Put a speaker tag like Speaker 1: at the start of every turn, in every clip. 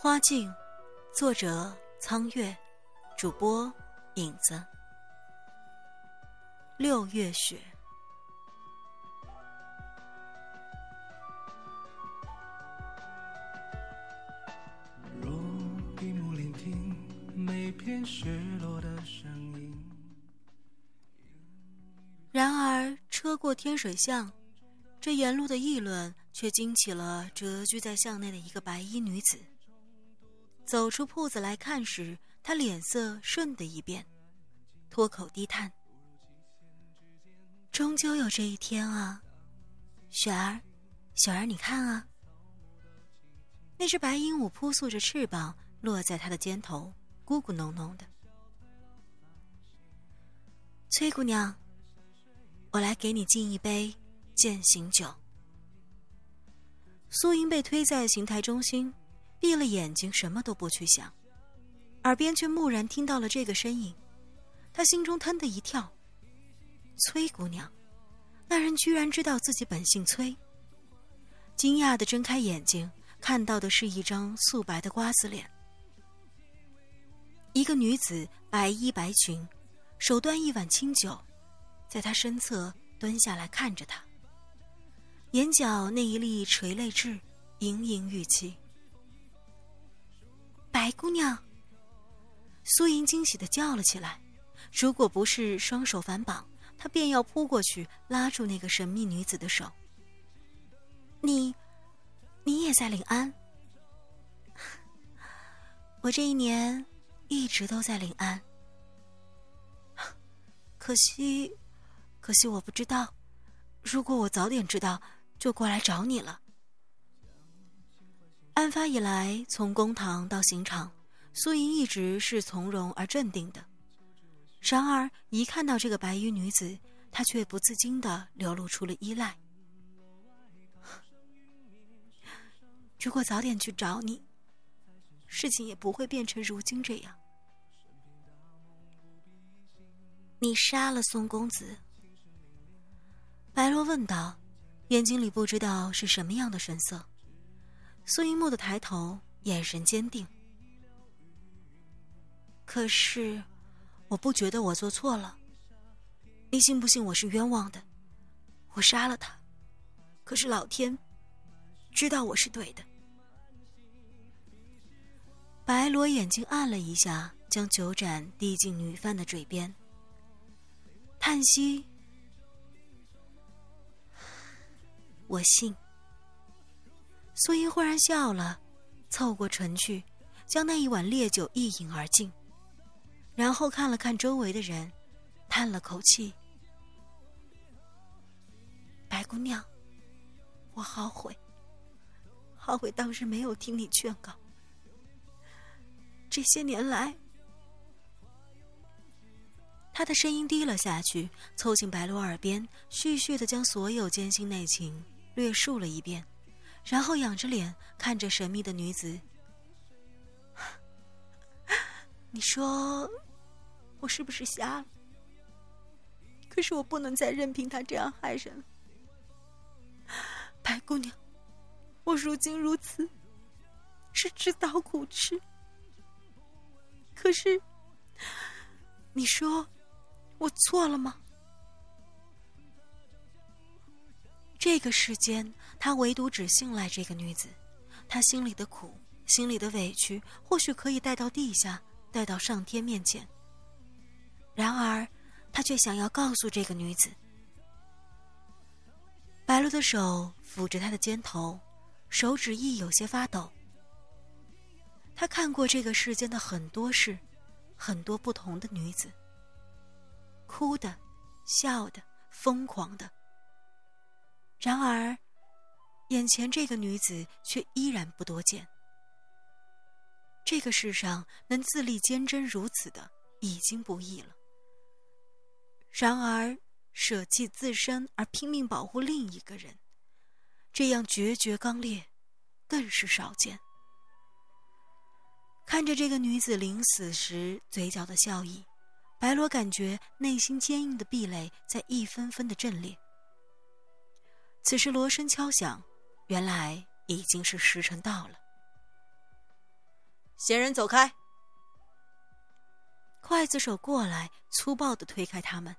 Speaker 1: 花镜，作者苍月，主播影子。六月雪。
Speaker 2: 若闭目聆听每片雪落的声音。
Speaker 1: 然而，车过天水巷，这沿路的议论却惊起了蛰居在巷内的一个白衣女子。走出铺子来看时，他脸色瞬的一变，脱口低叹：“终究有这一天啊，雪儿，雪儿，你看啊。”那只白鹦鹉扑簌着翅膀落在他的肩头，咕咕哝哝的。崔姑娘，我来给你敬一杯践行酒。苏英被推在刑台中心。闭了眼睛，什么都不去想，耳边却蓦然听到了这个身影，他心中腾的一跳。崔姑娘，那人居然知道自己本姓崔。惊讶的睁开眼睛，看到的是一张素白的瓜子脸。一个女子，白衣白裙，手端一碗清酒，在他身侧蹲下来看着他，眼角那一粒垂泪痣，盈盈欲泣。白姑娘。苏莹惊喜的叫了起来，如果不是双手反绑，她便要扑过去拉住那个神秘女子的手。你，你也在临安？我这一年一直都在临安。可惜，可惜我不知道。如果我早点知道，就过来找你了。案发以来，从公堂到刑场，苏莹一直是从容而镇定的。然而，一看到这个白衣女子，她却不自禁的流露出了依赖。如果早点去找你，事情也不会变成如今这样。你杀了宋公子？白洛问道，眼睛里不知道是什么样的神色。苏一木的抬头，眼神坚定。可是，我不觉得我做错了。你信不信我是冤枉的？我杀了他，可是老天知道我是对的。白罗眼睛暗了一下，将酒盏递进女犯的嘴边，叹息：“ 我信。”苏英忽然笑了，凑过唇去，将那一碗烈酒一饮而尽，然后看了看周围的人，叹了口气：“白姑娘，我好悔，好悔当时没有听你劝告。这些年来……”他的声音低了下去，凑近白罗耳边，絮絮的将所有艰辛内情略述了一遍。然后仰着脸看着神秘的女子，你说，我是不是瞎了？可是我不能再任凭他这样害人了，白姑娘，我如今如此，是自讨苦吃。可是，你说，我错了吗？这个世间，他唯独只信赖这个女子。他心里的苦，心里的委屈，或许可以带到地下，带到上天面前。然而，他却想要告诉这个女子。白露的手抚着他的肩头，手指亦有些发抖。他看过这个世间的很多事，很多不同的女子，哭的，笑的，疯狂的。然而，眼前这个女子却依然不多见。这个世上能自立坚贞如此的已经不易了。然而，舍弃自身而拼命保护另一个人，这样决绝刚烈，更是少见。看着这个女子临死时嘴角的笑意，白罗感觉内心坚硬的壁垒在一分分的震裂。此时锣声敲响，原来已经是时辰到了。
Speaker 3: 闲人走开！
Speaker 1: 刽子手过来，粗暴的推开他们。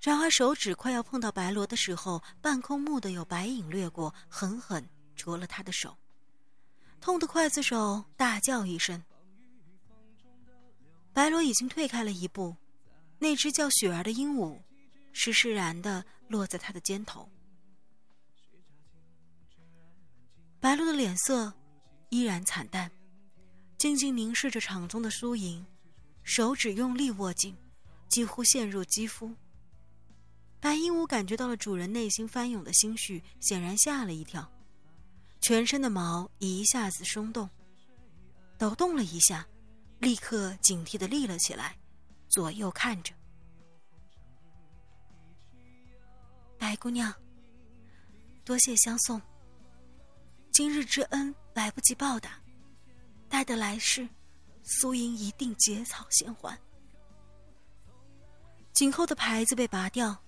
Speaker 1: 然而手指快要碰到白罗的时候，半空蓦地有白影掠过，狠狠啄了他的手，痛的刽子手大叫一声。白罗已经退开了一步，那只叫雪儿的鹦鹉，施施然的落在他的肩头。白露的脸色依然惨淡，静静凝视着场中的输赢，手指用力握紧，几乎陷入肌肤。白鹦鹉感觉到了主人内心翻涌的心绪，显然吓了一跳，全身的毛一下子松动，抖动了一下，立刻警惕的立了起来，左右看着。白姑娘，多谢相送。今日之恩来不及报答，待得来世，苏莹一定结草衔环。颈后的牌子被拔掉。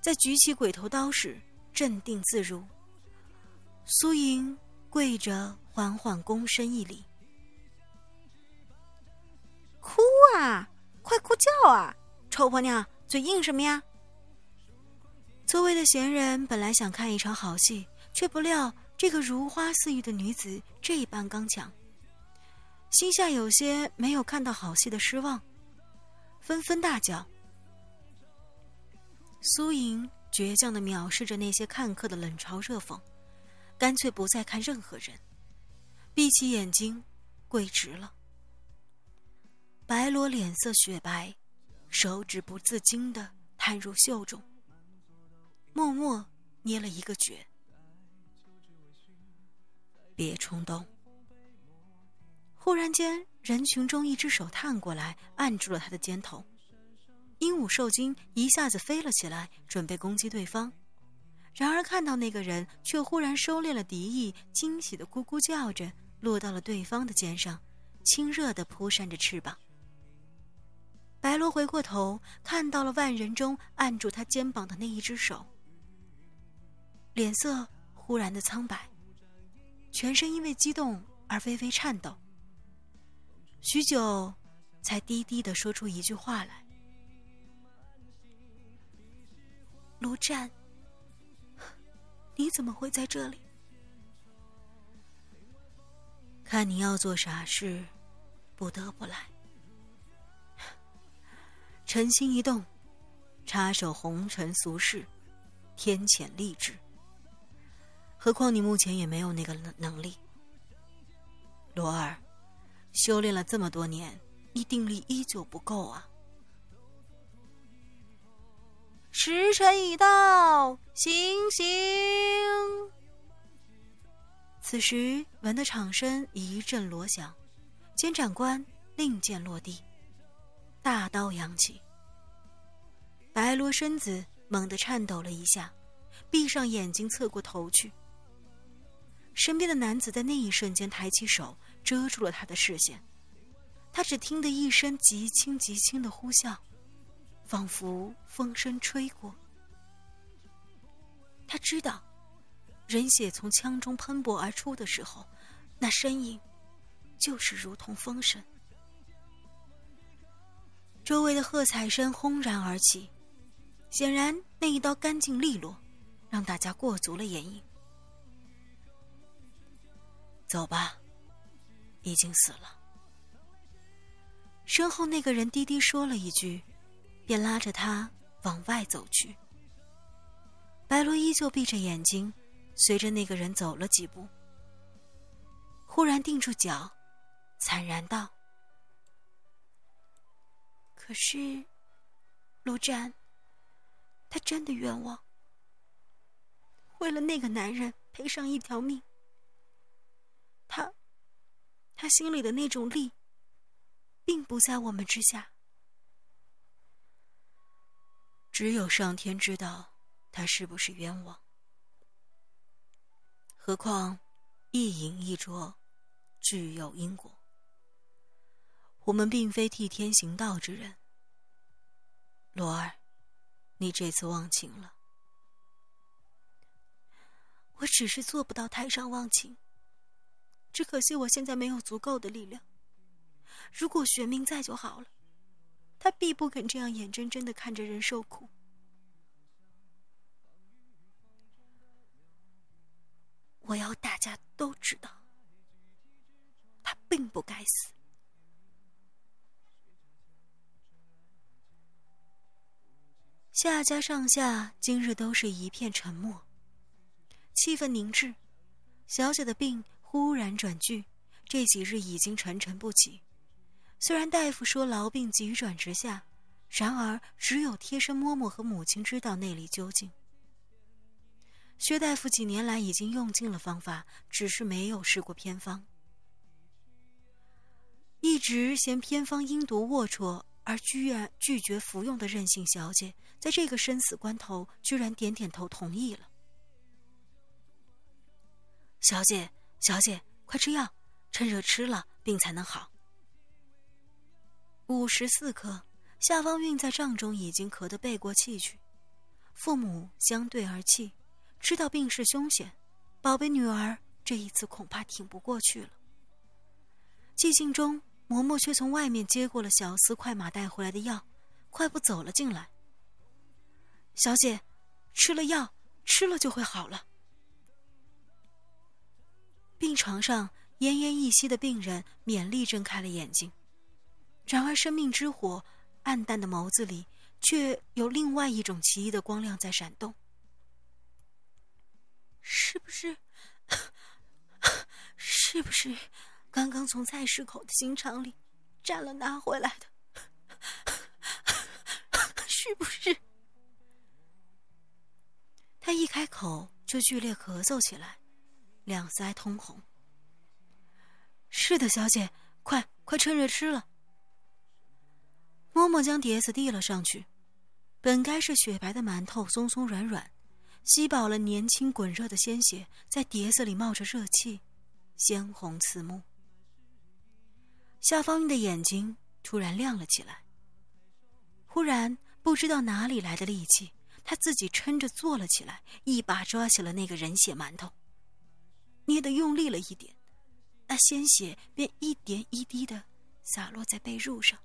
Speaker 1: 在举起鬼头刀时，镇定自如。苏莹跪着，缓缓躬身一礼：“
Speaker 3: 哭啊，快哭叫啊！臭婆娘，嘴硬什么呀？”
Speaker 1: 座位的闲人本来想看一场好戏，却不料这个如花似玉的女子这般刚强，心下有些没有看到好戏的失望，纷纷大叫。苏莹倔强的藐视着那些看客的冷嘲热讽，干脆不再看任何人，闭起眼睛，跪直了。白罗脸色雪白，手指不自禁的探入袖中，默默捏了一个诀。别冲动。忽然间，人群中一只手探过来，按住了他的肩头。鹦鹉受惊，一下子飞了起来，准备攻击对方。然而看到那个人，却忽然收敛了敌意，惊喜的咕咕叫着，落到了对方的肩上，亲热的扑扇着翅膀。白罗回过头，看到了万人中按住他肩膀的那一只手，脸色忽然的苍白，全身因为激动而微微颤抖。许久，才低低的说出一句话来。卢战，你怎么会在这里？看你要做傻事，不得不来。臣心一动，插手红尘俗事，天谴立志。何况你目前也没有那个能能力。罗儿，修炼了这么多年，你定力依旧不够啊。
Speaker 3: 时辰已到，行刑！
Speaker 1: 此时闻得场身一阵锣响，监斩官令箭落地，大刀扬起。白罗身子猛地颤抖了一下，闭上眼睛，侧过头去。身边的男子在那一瞬间抬起手，遮住了他的视线。他只听得一声极轻极轻的呼啸。仿佛风声吹过，他知道，人血从枪中喷薄而出的时候，那身影就是如同风声。周围的喝彩声轰然而起，显然那一刀干净利落，让大家过足了眼瘾。走吧，已经死了。身后那个人低低说了一句。便拉着他往外走去。白罗依旧闭着眼睛，随着那个人走了几步，忽然定住脚，惨然道：“可是，陆战，他真的冤枉。为了那个男人赔上一条命，他，他心里的那种力，并不在我们之下。”只有上天知道，他是不是冤枉。何况，一饮一啄，俱有因果。我们并非替天行道之人。罗儿，你这次忘情了。我只是做不到台上忘情，只可惜我现在没有足够的力量。如果玄冥在就好了，他必不肯这样眼睁睁的看着人受苦。我要大家都知道，他并不该死。夏家上下今日都是一片沉默，气氛凝滞。小姐的病忽然转剧，这几日已经沉沉不起。虽然大夫说痨病急转直下，然而只有贴身嬷嬷和母亲知道内里究竟。薛大夫几年来已经用尽了方法，只是没有试过偏方。一直嫌偏方阴毒龌龊而居然拒绝服用的任性小姐，在这个生死关头，居然点点头同意了。小姐，小姐，快吃药，趁热吃了，病才能好。五时四刻，夏方韵在帐中已经咳得背过气去，父母相对而泣。知道病势凶险，宝贝女儿这一次恐怕挺不过去了。寂静中，嬷嬷却从外面接过了小厮快马带回来的药，快步走了进来。小姐，吃了药，吃了就会好了。病床上奄奄一息的病人勉力睁开了眼睛，然而生命之火暗淡的眸子里，却有另外一种奇异的光亮在闪动。是不是？是不是刚刚从菜市口的新场里占了拿回来的？是不是？他一开口就剧烈咳嗽起来，两腮通红。是的，小姐，快快趁热吃了。嬷嬷将碟子递了上去，本该是雪白的馒头，松松软软。吸饱了年轻滚热的鲜血，在碟子里冒着热气，鲜红刺目。夏方玉的眼睛突然亮了起来。忽然不知道哪里来的力气，他自己撑着坐了起来，一把抓起了那个人血馒头，捏得用力了一点，那鲜血便一点一滴的洒落在被褥上。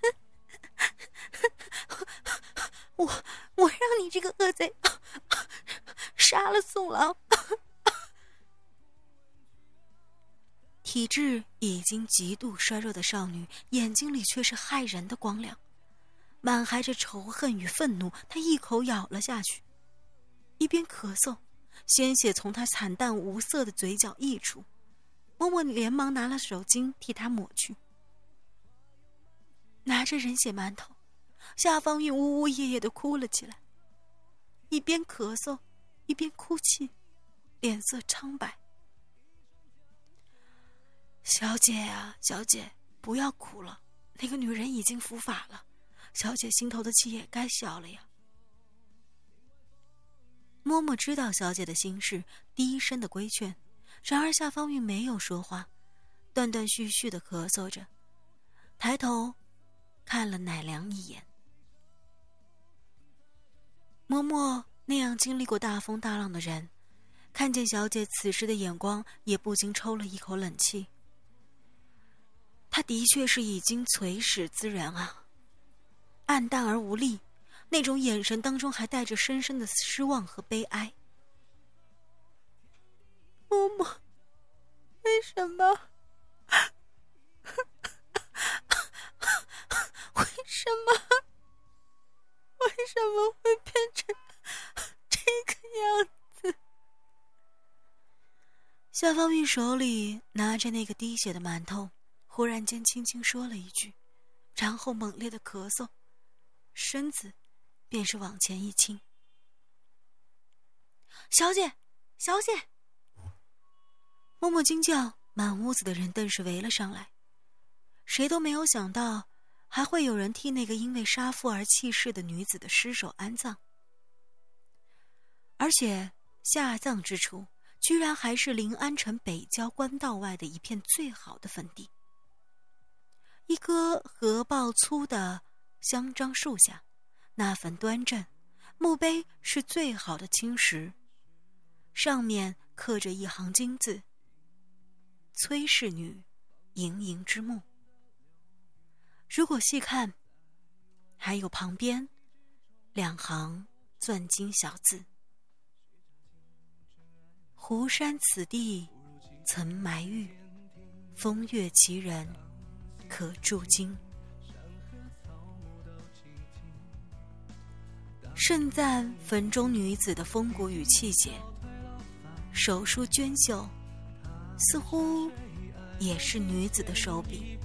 Speaker 1: 我我让你这个恶贼杀了宋郎。体质已经极度衰弱的少女眼睛里却是骇人的光亮，满含着仇恨与愤怒。她一口咬了下去，一边咳嗽，鲜血从她惨淡无色的嘴角溢出。嬷嬷连忙拿了手巾替她抹去，拿着人血馒头。夏方韵呜呜咽咽的哭了起来，一边咳嗽，一边哭泣，脸色苍白。小姐呀，小姐，不要哭了，那个女人已经伏法了，小姐心头的气也该消了呀。嬷嬷知道小姐的心事，低声的规劝，然而夏方韵没有说话，断断续续的咳嗽着，抬头看了乃良一眼。嬷嬷那样经历过大风大浪的人，看见小姐此时的眼光，也不禁抽了一口冷气。她的确是已经垂死之人啊，暗淡而无力，那种眼神当中还带着深深的失望和悲哀。为什么？为什么？为什么会变成这个样子？夏方玉手里拿着那个滴血的馒头，忽然间轻轻说了一句，然后猛烈的咳嗽，身子便是往前一倾。小姐，小姐！默默惊叫，满屋子的人顿时围了上来，谁都没有想到。还会有人替那个因为杀父而弃世的女子的尸首安葬，而且下葬之处居然还是临安城北郊官道外的一片最好的坟地。一棵合抱粗的香樟树下，那坟端正，墓碑是最好的青石，上面刻着一行金字：“崔氏女，盈盈之墓。如果细看，还有旁边两行钻金小字：“湖山此地曾埋玉，风月奇人可铸金。”盛赞坟中女子的风骨与气节，手书娟秀，似乎也是女子的手笔。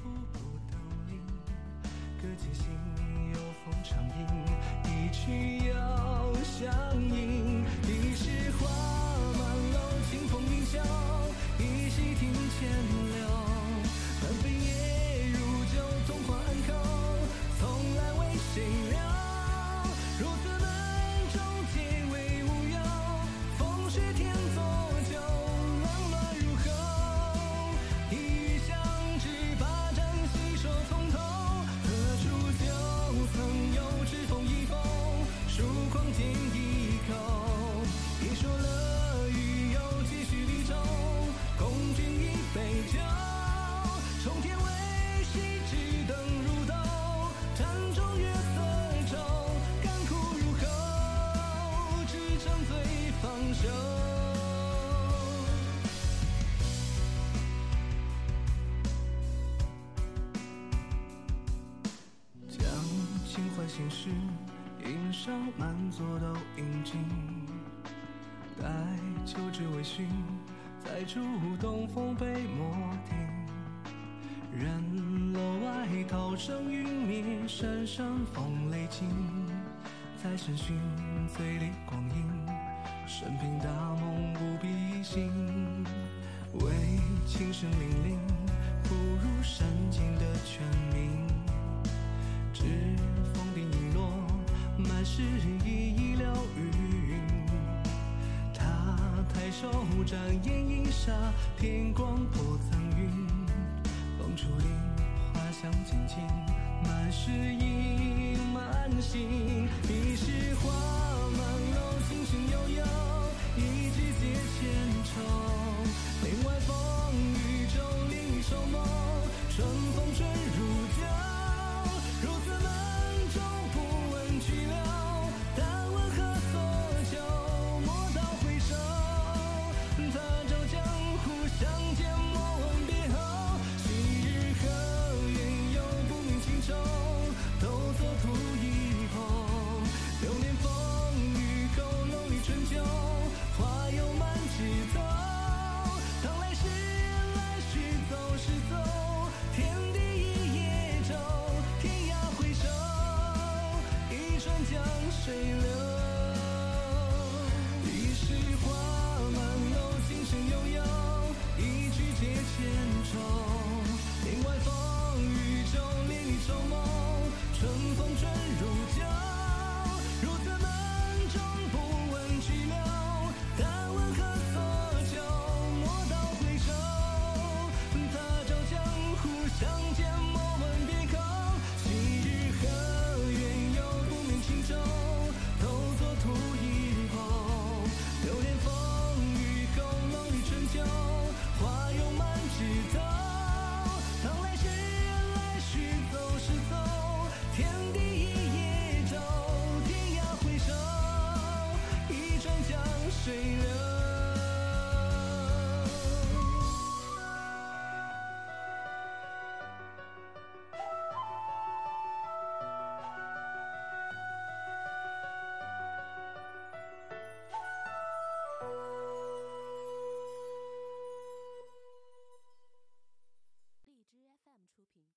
Speaker 2: 秋至微醺，再触东风被墨听。人楼外涛声云灭，山上风雷惊。再审讯醉里光阴，生平大梦不必醒。为情深凛凛，不如山尽的泉鸣。知风定影落，满是一一流云。手首，展眼一刹，天光破苍云，风初林，花香渐近，满是意，满心。一世花满楼，琴声悠悠，一曲解千愁。say